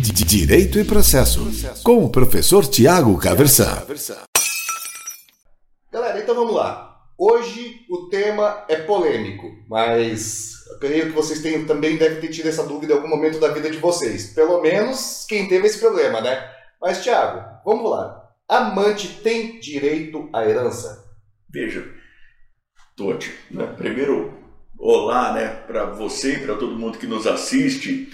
Direito e Processo, com o professor Tiago Caversan. Galera, então vamos lá. Hoje o tema é polêmico, mas eu creio que vocês tenham, também devem ter tido essa dúvida em algum momento da vida de vocês. Pelo menos quem teve esse problema, né? Mas, Tiago, vamos lá. Amante tem direito à herança? Veja, Totti, né? primeiro, olá né, para você e para todo mundo que nos assiste.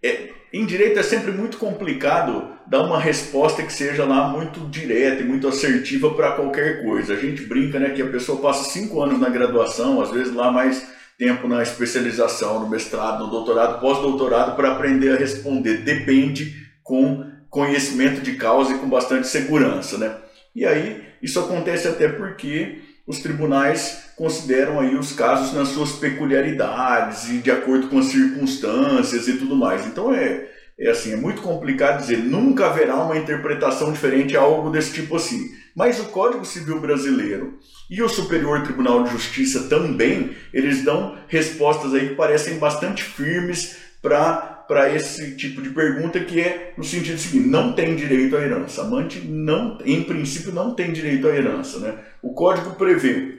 É, em direito é sempre muito complicado dar uma resposta que seja lá muito direta e muito assertiva para qualquer coisa. A gente brinca né, que a pessoa passa cinco anos na graduação, às vezes lá mais tempo na especialização, no mestrado, no doutorado, pós-doutorado, para aprender a responder. Depende com conhecimento de causa e com bastante segurança. Né? E aí, isso acontece até porque os tribunais consideram aí os casos nas suas peculiaridades e de acordo com as circunstâncias e tudo mais. Então é, é assim, é muito complicado dizer, nunca haverá uma interpretação diferente a algo desse tipo assim. Mas o Código Civil Brasileiro e o Superior Tribunal de Justiça também, eles dão respostas aí que parecem bastante firmes para para esse tipo de pergunta que é no sentido seguinte, não tem direito à herança. Amante não, em princípio não tem direito à herança, né? O código prevê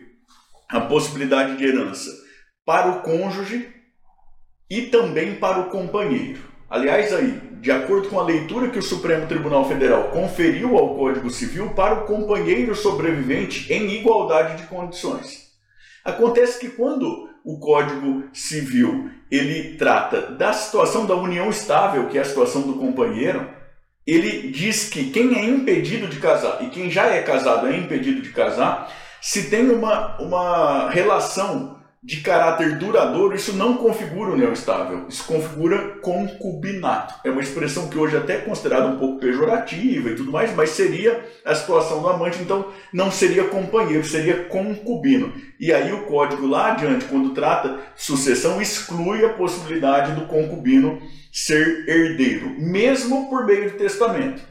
a possibilidade de herança para o cônjuge e também para o companheiro. Aliás, aí, de acordo com a leitura que o Supremo Tribunal Federal conferiu ao Código Civil para o companheiro sobrevivente em igualdade de condições. Acontece que quando o Código Civil ele trata da situação da união estável, que é a situação do companheiro, ele diz que quem é impedido de casar e quem já é casado é impedido de casar, se tem uma, uma relação de caráter duradouro, isso não configura união estável, isso configura concubinato. É uma expressão que hoje é até considerada um pouco pejorativa e tudo mais, mas seria a situação do amante, então não seria companheiro, seria concubino. E aí o código lá adiante, quando trata sucessão, exclui a possibilidade do concubino ser herdeiro, mesmo por meio de testamento.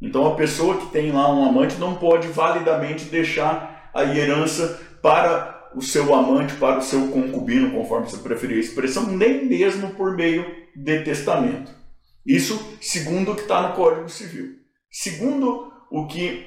Então a pessoa que tem lá um amante não pode validamente deixar a herança para o seu amante para o seu concubino, conforme você preferir a expressão, nem mesmo por meio de testamento. Isso segundo o que está no Código Civil. Segundo o que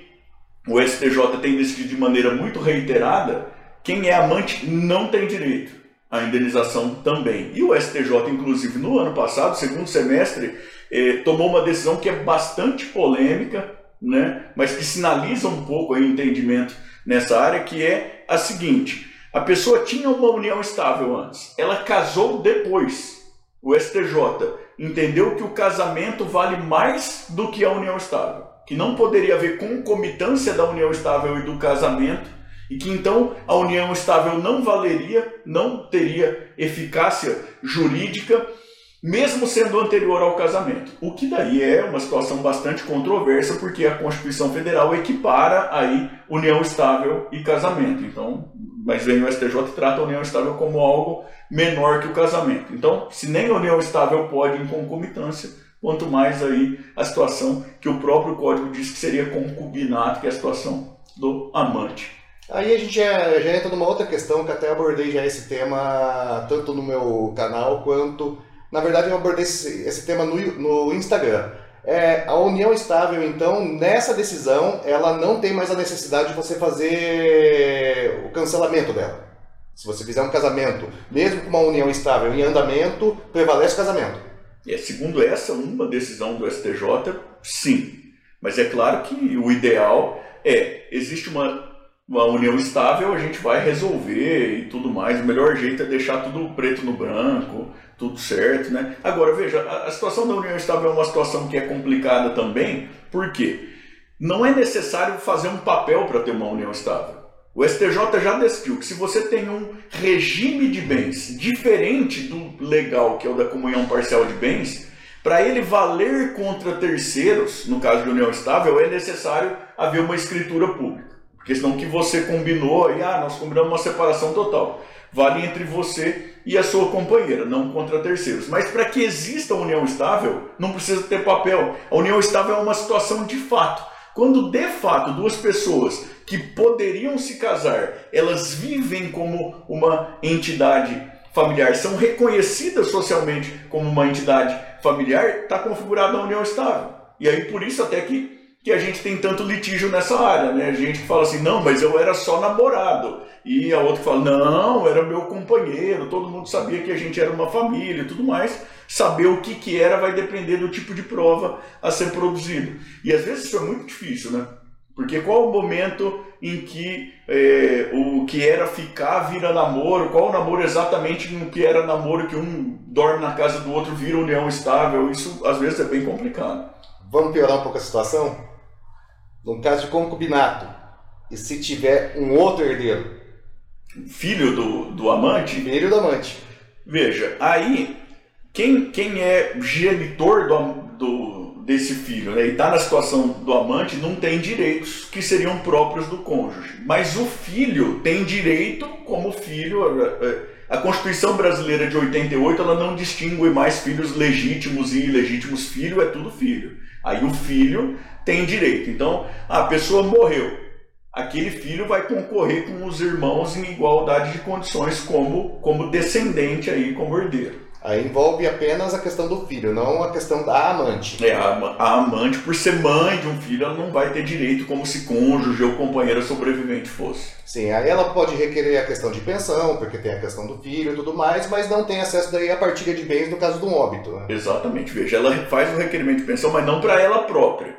o STJ tem decidido de maneira muito reiterada, quem é amante não tem direito à indenização também. E o STJ, inclusive, no ano passado, segundo semestre, eh, tomou uma decisão que é bastante polêmica, né, mas que sinaliza um pouco o entendimento nessa área, que é a seguinte: a pessoa tinha uma união estável antes, ela casou depois. O STJ entendeu que o casamento vale mais do que a união estável, que não poderia haver concomitância da união estável e do casamento, e que então a união estável não valeria, não teria eficácia jurídica mesmo sendo anterior ao casamento. O que daí é uma situação bastante controversa, porque a Constituição Federal equipara aí união estável e casamento. Então, mas vem o STJ e trata a união estável como algo menor que o casamento. Então, se nem a união estável pode em concomitância, quanto mais aí a situação que o próprio código diz que seria concubinato, que é a situação do amante. Aí a gente já, já entra numa outra questão que até abordei já esse tema tanto no meu canal quanto na verdade, eu abordei esse, esse tema no, no Instagram. É, a união estável, então, nessa decisão, ela não tem mais a necessidade de você fazer o cancelamento dela. Se você fizer um casamento, mesmo com uma união estável em andamento, prevalece o casamento. É, segundo essa, uma decisão do STJ, sim. Mas é claro que o ideal é, existe uma uma união estável, a gente vai resolver e tudo mais. O melhor jeito é deixar tudo preto no branco, tudo certo, né? Agora, veja, a, situação da união estável é uma situação que é complicada também, porque não é necessário fazer um papel para ter uma união estável. O STJ já decidiu que se você tem um regime de bens diferente do legal, que é o da comunhão parcial de bens, para ele valer contra terceiros, no caso de união estável, é necessário haver uma escritura pública. Porque senão que você combinou, aí, ah, nós combinamos uma separação total. Vale entre você e a sua companheira, não contra terceiros. Mas para que exista união estável, não precisa ter papel. A união estável é uma situação de fato. Quando de fato duas pessoas que poderiam se casar, elas vivem como uma entidade familiar, são reconhecidas socialmente como uma entidade familiar, está configurada a união estável. E aí por isso até que, que a gente tem tanto litígio nessa área, né? Gente que fala assim, não, mas eu era só namorado. E a outra fala, não, era meu companheiro, todo mundo sabia que a gente era uma família e tudo mais. Saber o que, que era vai depender do tipo de prova a ser produzido. E às vezes isso é muito difícil, né? Porque qual o momento em que é, o que era ficar vira namoro? Qual o namoro exatamente no que era namoro que um dorme na casa do outro vira união estável? Isso às vezes é bem complicado. Vamos piorar um pouco a situação? No caso de concubinato, e se tiver um outro herdeiro? Filho do, do amante? Filho do amante. Veja, aí quem, quem é genitor do, do desse filho né, e está na situação do amante, não tem direitos que seriam próprios do cônjuge. Mas o filho tem direito como filho. A Constituição brasileira de 88 ela não distingue mais filhos legítimos e ilegítimos. Filho é tudo filho. Aí o filho tem direito. Então a pessoa morreu. Aquele filho vai concorrer com os irmãos em igualdade de condições como, como descendente aí, como herdeiro. Aí envolve apenas a questão do filho, não a questão da amante. É, a, a, amante, por ser mãe de um filho, ela não vai ter direito como se cônjuge ou companheira sobrevivente fosse. Sim, aí ela pode requerer a questão de pensão, porque tem a questão do filho e tudo mais, mas não tem acesso daí à partilha de bens no caso de um óbito. Né? Exatamente, veja, ela faz o requerimento de pensão, mas não para ela própria.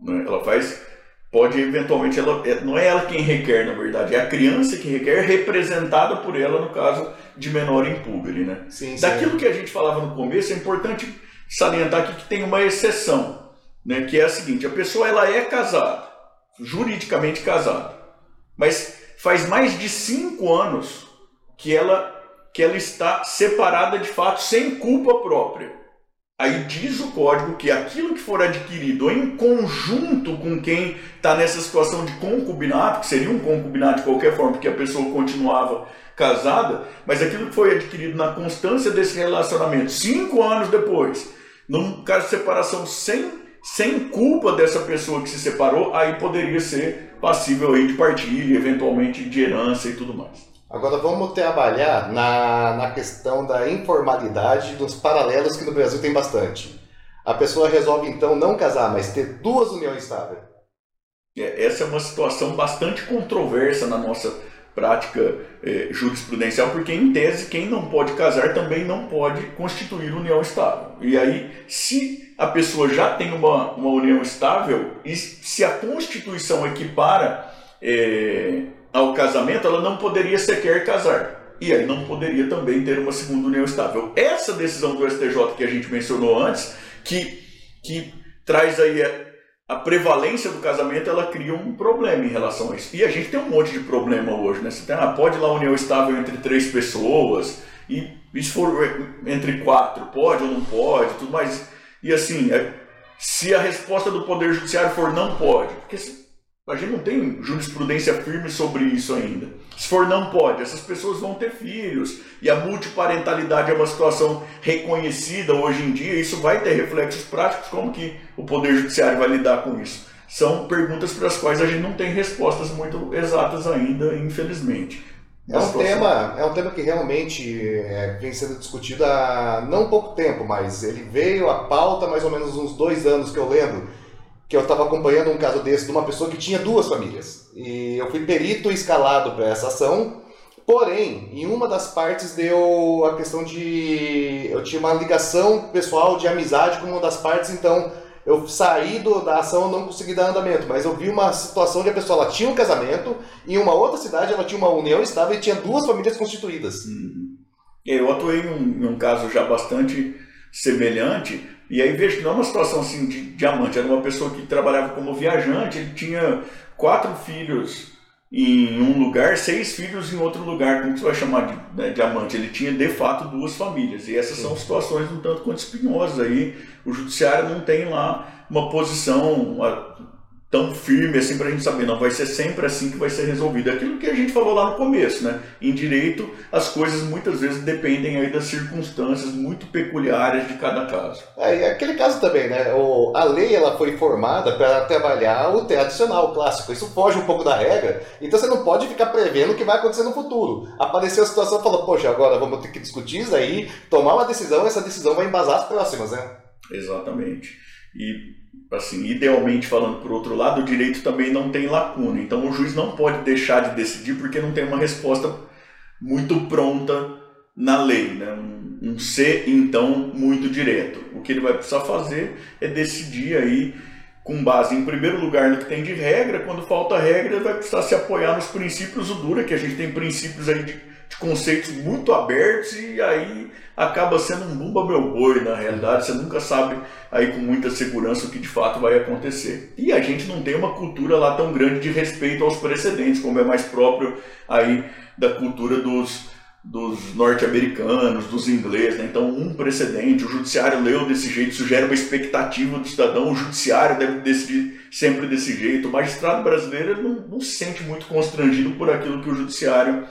Né? Ela faz pode eventualmente ela é, não é ela quem requer na verdade é a criança que requer representada por ela no caso de menor impúbere né? Sim, sim. daquilo que a gente falava no começo é importante salientar aqui que tem uma exceção né? Que é a seguinte a pessoa ela é casada juridicamente casada mas faz mais de cinco anos que ela que ela está separada de fato sem culpa própria Aí diz o código que aquilo que for adquirido em conjunto com quem está nessa situação de concubinato, que seria um concubinato de qualquer forma, porque a pessoa continuava casada, mas aquilo que foi adquirido na constância desse relacionamento, cinco anos depois, num caso de separação sem, sem culpa dessa pessoa que se separou, aí poderia ser passível aí de partilha, eventualmente de herança e tudo mais. Agora vamos trabalhar na, na questão da informalidade, dos paralelos que no Brasil tem bastante. A pessoa resolve então não casar, mas ter duas uniões estáveis. É, essa é uma situação bastante controversa na nossa prática eh, jurisprudencial, porque em tese quem não pode casar também não pode constituir união estável. E aí, se a pessoa já tem uma, uma união estável, e se a Constituição equipara eh, ao casamento, ela não poderia sequer casar. E aí não poderia também ter uma segunda união estável. Essa decisão do STJ que a gente mencionou antes, que, que traz aí a, a prevalência do casamento, ela cria um problema em relação a isso. E a gente tem um monte de problema hoje, né? Você tem, ah, pode lá união estável entre três pessoas, e se for entre quatro, pode ou não pode, tudo mais. E assim, é, se a resposta do Poder Judiciário for não pode, porque a gente não tem jurisprudência firme sobre isso ainda. Se for não pode, essas pessoas vão ter filhos. E a multiparentalidade é uma situação reconhecida hoje em dia. Isso vai ter reflexos práticos. Como que o Poder Judiciário vai lidar com isso? São perguntas para as quais a gente não tem respostas muito exatas ainda, infelizmente. É um, tema, é um tema que realmente é, vem sendo discutido há não pouco tempo, mas ele veio à pauta mais ou menos uns dois anos que eu lembro que eu estava acompanhando um caso desse de uma pessoa que tinha duas famílias. E eu fui perito escalado para essa ação, porém, em uma das partes deu a questão de. Eu tinha uma ligação pessoal de amizade com uma das partes, então eu saí do, da ação não consegui dar andamento, mas eu vi uma situação onde a pessoa ela tinha um casamento, em uma outra cidade ela tinha uma união estável e tinha duas famílias constituídas. Uhum. Eu atuei em um caso já bastante semelhante, e aí vejo que não é uma situação assim de diamante, era uma pessoa que trabalhava como viajante, ele tinha quatro filhos em um lugar, seis filhos em outro lugar, como você vai chamar de né, diamante? Ele tinha de fato duas famílias, e essas Sim. são situações um tanto quanto espinhosas aí. O judiciário não tem lá uma posição tão firme assim para a gente saber, não vai ser sempre assim que vai ser resolvido. Aquilo que a gente falou lá no começo, né? Em direito, as coisas muitas vezes dependem aí das circunstâncias muito peculiares de cada caso. É, e aquele caso também, né? O, a lei ela foi formada para trabalhar o tradicional, o clássico. Isso foge um pouco da regra, então você não pode ficar prevendo o que vai acontecer no futuro. Apareceu a situação e falou, poxa, agora vamos ter que discutir isso aí, tomar uma decisão, essa decisão vai embasar as próximas, né? Exatamente. E assim, idealmente falando por outro lado, o direito também não tem lacuna. Então o juiz não pode deixar de decidir porque não tem uma resposta muito pronta na lei, né? um, ser então muito direto. O que ele vai precisar fazer é decidir aí com base em primeiro lugar no que tem de regra, quando falta regra, vai precisar se apoiar nos princípios do Dura, que a gente tem princípios aí de conceitos muito abertos e aí acaba sendo um bumba meu boi na realidade, você nunca sabe aí com muita segurança o que de fato vai acontecer. E a gente não tem uma cultura lá tão grande de respeito aos precedentes, como é mais próprio aí da cultura dos dos norte-americanos, dos ingleses, né? então um precedente, o judiciário leu desse jeito, isso gera uma expectativa do cidadão, o judiciário deve decidir sempre desse jeito, o magistrado brasileiro não, não se sente muito constrangido por aquilo que o judiciário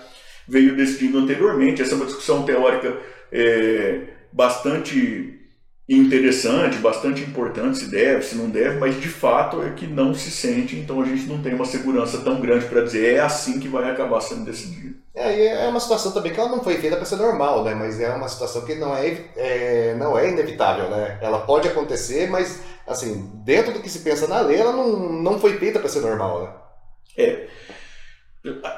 veio decidindo anteriormente. Essa é uma discussão teórica é, bastante interessante, bastante importante, se deve, se não deve, mas de fato é que não se sente, então a gente não tem uma segurança tão grande para dizer é assim que vai acabar sendo decidido. É, é uma situação também que ela não foi feita para ser normal, né? Mas é uma situação que não é, é, não é inevitável, né? Ela pode acontecer, mas assim, dentro do que se pensa na lei, ela não, não foi feita para ser normal, né? É.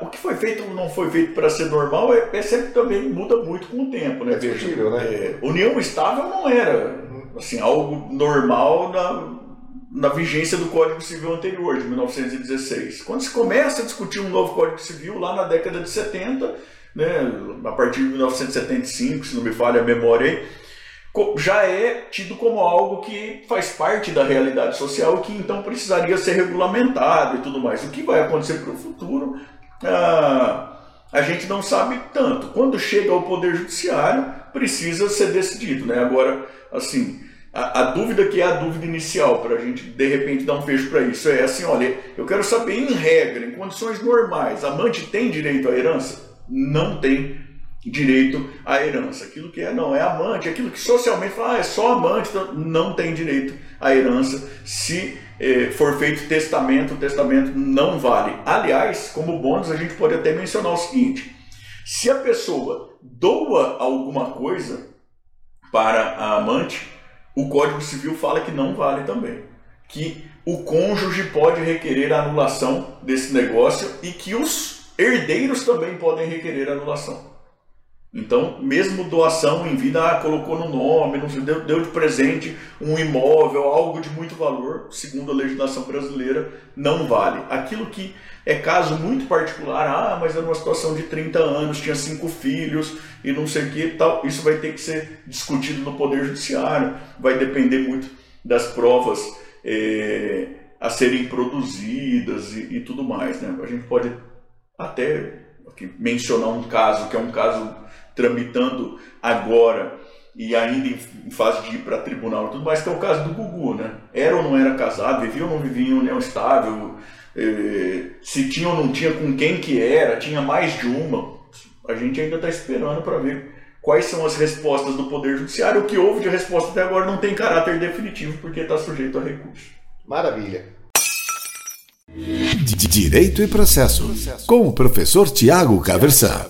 O que foi feito não foi feito para ser normal é, é, sempre também muda muito com o tempo, né? É discutível, né? É, união estável não era assim algo normal na, na vigência do Código Civil anterior, de 1916. Quando se começa a discutir um novo Código Civil lá na década de 70, né, a partir de 1975, se não me falha a memória aí, já é tido como algo que faz parte da realidade social e que então precisaria ser regulamentado e tudo mais. O que vai acontecer para o futuro, ah, a gente não sabe tanto. Quando chega ao Poder Judiciário, precisa ser decidido. Né? Agora, assim, a, a dúvida que é a dúvida inicial, para a gente de repente dar um fecho para isso, é assim: olha, eu quero saber em regra, em condições normais, amante tem direito à herança? Não tem direito à herança. Aquilo que é não é amante, aquilo que socialmente fala, ah, é só amante, então não tem direito à herança. Se for feito testamento, o testamento não vale. Aliás, como bônus, a gente pode até mencionar o seguinte: se a pessoa doa alguma coisa para a amante, o Código Civil fala que não vale também. Que o cônjuge pode requerer a anulação desse negócio e que os herdeiros também podem requerer a anulação. Então, mesmo doação em vida, ah, colocou no nome, não sei, deu, deu de presente um imóvel, algo de muito valor, segundo a legislação brasileira, não vale. Aquilo que é caso muito particular, ah, mas era uma situação de 30 anos, tinha cinco filhos e não sei o que tal, isso vai ter que ser discutido no Poder Judiciário, vai depender muito das provas é, a serem produzidas e, e tudo mais. Né? A gente pode até mencionar um caso que é um caso tramitando agora e ainda em fase de ir para tribunal e tudo mais, que é o caso do Gugu, né? Era ou não era casado, vivia ou não vivia em união estável, eh, se tinha ou não tinha, com quem que era, tinha mais de uma. A gente ainda está esperando para ver quais são as respostas do Poder Judiciário. O que houve de resposta até agora não tem caráter definitivo, porque está sujeito a recurso. Maravilha. Direito e processo, com o professor Tiago Caversan.